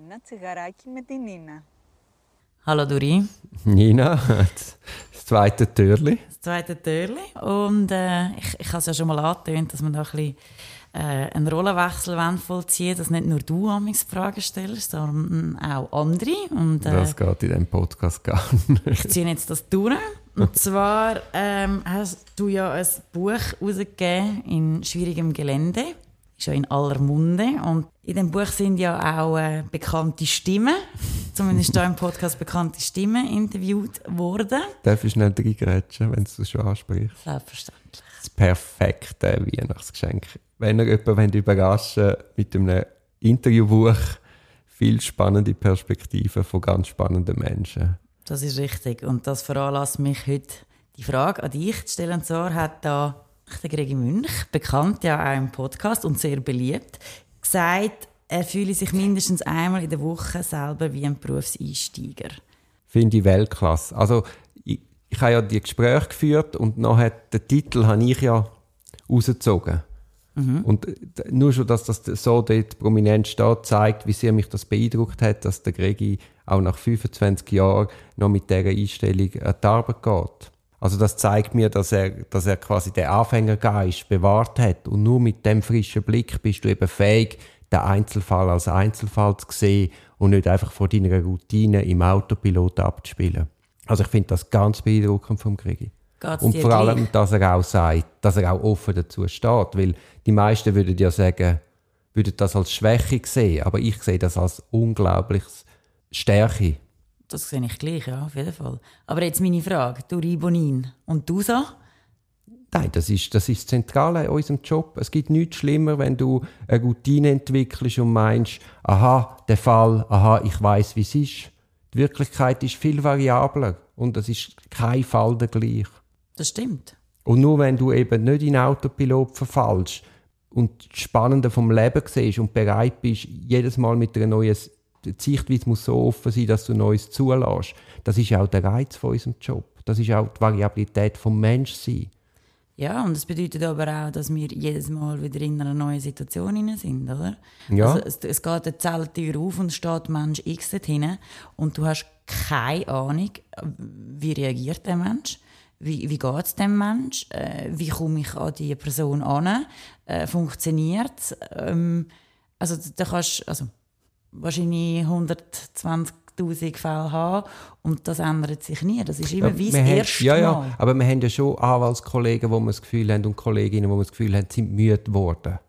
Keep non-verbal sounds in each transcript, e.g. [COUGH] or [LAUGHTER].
Ένα τσιγαράκι με την Νίνα. Hallo Duri. Nina, das zweite Türli. Das zweite Türli. Und äh, ich, ich habe es ja schon mal angetönt, dass wir da ein bisschen äh, einen Rollenwechsel vollziehen dass nicht nur du amigs Fragen stellst, sondern auch andere. Und, äh, das geht in diesem Podcast gar nicht. Ich ziehe jetzt das durch. Und zwar ähm, hast du ja ein Buch herausgegeben in schwierigem Gelände. Ist ja in aller Munde. Und in dem Buch sind ja auch äh, bekannte Stimmen, [LAUGHS] zumindest hier im Podcast bekannte Stimmen interviewt worden. Darf ich schnell reingrätschen, wenn du es schon ansprichst? Selbstverständlich. Das perfekte Weihnachtsgeschenk. Wenn ihr jemanden überraschen mit einem Interviewbuch, viel spannende Perspektiven von ganz spannenden Menschen. Das ist richtig. Und das veranlasst mich heute, die Frage an dich zu stellen. Und zwar hat da der Gregi Münch, bekannt ja auch im Podcast und sehr beliebt, gesagt, er fühle sich mindestens einmal in der Woche selber wie ein Berufseinsteiger. Finde ich Weltklasse. Also, ich, ich habe ja die Gespräche geführt und nachher den Titel habe ich ja rausgezogen. Mhm. Und äh, nur schon, dass das so dort prominent steht, zeigt, wie sehr mich das beeindruckt hat, dass der Gregi auch nach 25 Jahren noch mit dieser Einstellung an die Arbeit geht. Also das zeigt mir, dass er, dass er quasi den Anfängergeist bewahrt hat. Und nur mit dem frischen Blick bist du eben fähig, den Einzelfall als Einzelfall zu sehen und nicht einfach vor deiner Routine im Autopilot abzuspielen. Also ich finde das ganz beeindruckend vom Gregi. Geht's und vor allem, gleich? dass er auch sagt, dass er auch offen dazu steht. Weil die meisten würden ja sagen, würden das als Schwäche sehen, aber ich sehe das als unglaubliches Stärke. Das sehe ich gleich, ja, auf jeden Fall. Aber jetzt meine Frage, du Ribonin und du so? Nein, das ist, das ist das Zentrale in unserem Job. Es gibt nichts schlimmer, wenn du eine Routine entwickelst und meinst, aha, der Fall, aha, ich weiß, wie es ist. Die Wirklichkeit ist viel variabler und es ist kein Fall der gleich. Das stimmt. Und nur wenn du eben nicht in Autopilot verfallst und das Spannende vom Leben siehst und bereit bist, jedes Mal mit einer neuen die Sichtweise muss so offen sein, dass du Neues zulässt. Das ist auch der Reiz von unserem Job. Das ist auch die Variabilität vom Menschsein. Ja, und das bedeutet aber auch, dass wir jedes Mal wieder in einer neuen Situation hinein sind, oder? Ja. Also es, es geht eine Zelltür auf und es steht Mensch X hinten und du hast keine Ahnung, wie reagiert der Mensch, wie, wie geht es dem Mensch, äh, wie komme ich an diese Person an, äh, funktioniert es? Ähm, also da kannst also wahrscheinlich 120'000 Fälle haben und das ändert sich nie. Das ist immer Ja, wie das erste ja, ja, Mal. aber wir haben ja schon Anwaltskollegen, wo wir das Gefühl haben und Kolleginnen, wo wir das Gefühl haben, sind müde geworden.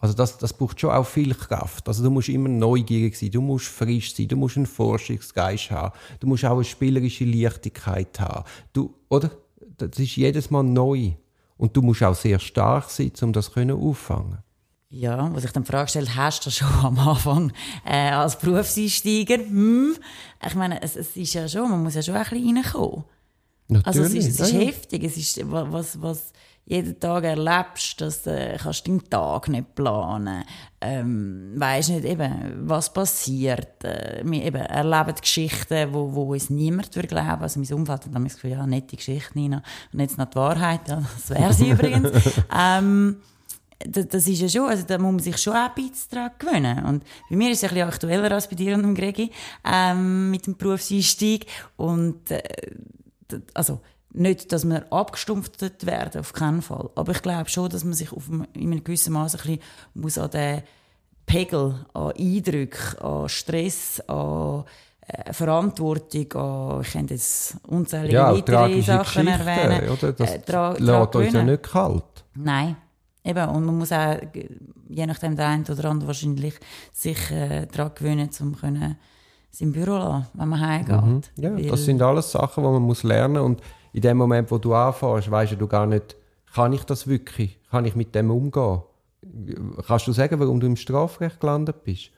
Also das, das braucht schon auch viel Kraft. Also du musst immer neugierig sein, du musst frisch sein, du musst einen Forschungsgeist haben, du musst auch eine spielerische Leichtigkeit haben. Du, oder? Das ist jedes Mal neu. Und du musst auch sehr stark sein, um das können auffangen. Ja, was ich dann die Frage stelle, hast du schon am Anfang äh, als Berufseinsteiger? Hm? Ich meine, es, es ist ja schon, man muss ja schon ein bisschen reinkommen. Also es ist, es ist ja, heftig, es ist, wa- was, was jeden Tag erlebst, dass äh, kannst du deinen Tag nicht planen, ähm, weisst nicht eben, was passiert. Äh, wir eben erleben Geschichten, wo, wo uns niemand würde glauben. Also mein Umfeld hat dann das Gefühl, ja, nette Geschichte, Nina. Und jetzt noch die Wahrheit, ja, das wäre sie [LAUGHS] übrigens. Ähm, das, das ist ja schon, also da muss man sich schon ein bisschen daran gewöhnen. Und bei mir ist es ein bisschen aktueller als bei dir und dem Gregi, ähm, mit dem Berufseinstieg. Und, äh, also, nicht, dass wir abgestumpft werden, auf keinen Fall. Aber ich glaube schon, dass man sich auf in einem gewissen Maß ein bisschen muss an den Pegel an Eindrücken, an Stress, an äh, Verantwortung, an, ich könnte jetzt unzählige Ja, weitere Sachen erwähnen. oder? Das Äh, lässt dran uns ja nicht kalt. Nein. Eben, und man muss auch, je nachdem der eine oder andere wahrscheinlich, sich äh, daran gewöhnen, um können sein Büro zu lassen, wenn man heimgeht. Mhm. Ja, Weil- das sind alles Sachen, die man muss lernen und in dem Moment, wo du anfängst, weißt du gar nicht, kann ich das wirklich? Kann ich mit dem umgehen? Kannst du sagen, warum du im Strafrecht gelandet bist?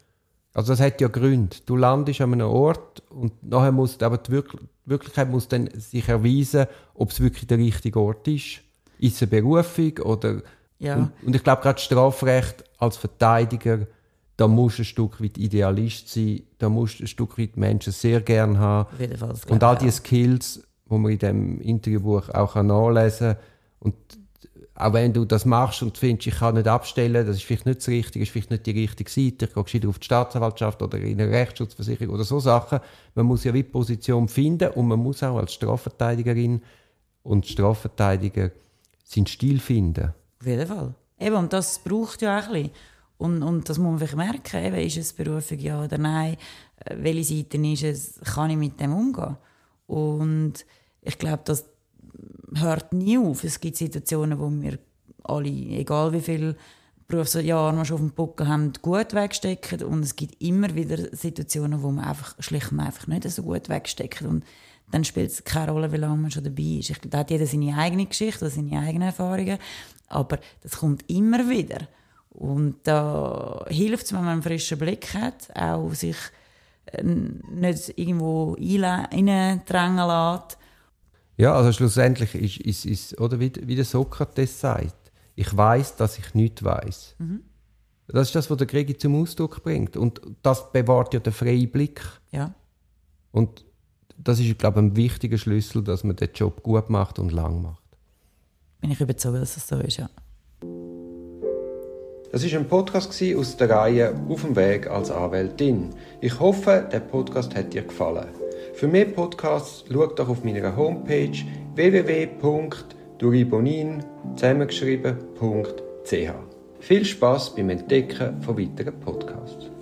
Also das hat ja Gründe. Du landest an einem Ort und nachher muss aber die Wirk- Wirklichkeit muss dann sich erweisen, ob es wirklich der richtige Ort ist. Ist es eine Berufung oder Ja. und, und ich glaube gerade Strafrecht als Verteidiger, da musst du ein Stück weit Idealist sein, da musst du ein Stück weit Menschen sehr gern haben. Auf jeden Fall, Und all ich die Skills, die man in dem Interviewbuch auch nachlesen kann. Und auch wenn du das machst und findest, ich kann nicht abstellen, das ist vielleicht nicht das Richtige, ist vielleicht nicht die richtige Seite, ich gehe gescheiter auf die Staatsanwaltschaft oder in eine Rechtsschutzversicherung oder so Sachen. Man muss ja wie die Position finden und man muss auch als Strafverteidigerin und Strafverteidiger seinen Stil finden. Auf jeden Fall. Eben, und das braucht ja auch ein bisschen. Und, und das muss man vielleicht merken, eben, ist es Berufung, ja oder nein, äh, welche Seite ist es, kann ich mit dem umgehen. Und ich glaube, das hört nie auf. Es gibt Situationen, wo wir alle, egal wie viele Berufsjahre wir schon auf dem Buckel haben, gut wegstecken. Und es gibt immer wieder Situationen, wo man einfach schlicht und einfach nicht so gut wegsteckt. Und dann spielt es keine Rolle, wie lange man schon dabei ist. Ich, da hat jeder seine eigene Geschichte, seine eigenen Erfahrungen. Aber das kommt immer wieder. Und da hilft es, wenn man einen frischen Blick hat, auch sich äh, nicht irgendwo reindrängen lässt. Ja, also schlussendlich ist, ist, ist oder wie, wie der Sokrates sagt, ich weiß, dass ich nichts weiß. Mhm. Das ist das, was der Krieg zum Ausdruck bringt. Und das bewahrt ja den freien Blick. Ja. Und das ist, glaube ich, ein wichtiger Schlüssel, dass man den Job gut macht und lang macht. Bin ich überzeugt, dass es so ist, ja. Das ist ein Podcast aus der Reihe Auf dem Weg als Anwältin. Ich hoffe, der Podcast hat dir gefallen. Für mehr Podcasts schau doch auf meiner Homepage www.duribonin zusammengeschrieben.ch. Viel Spaß beim Entdecken von weiteren Podcasts.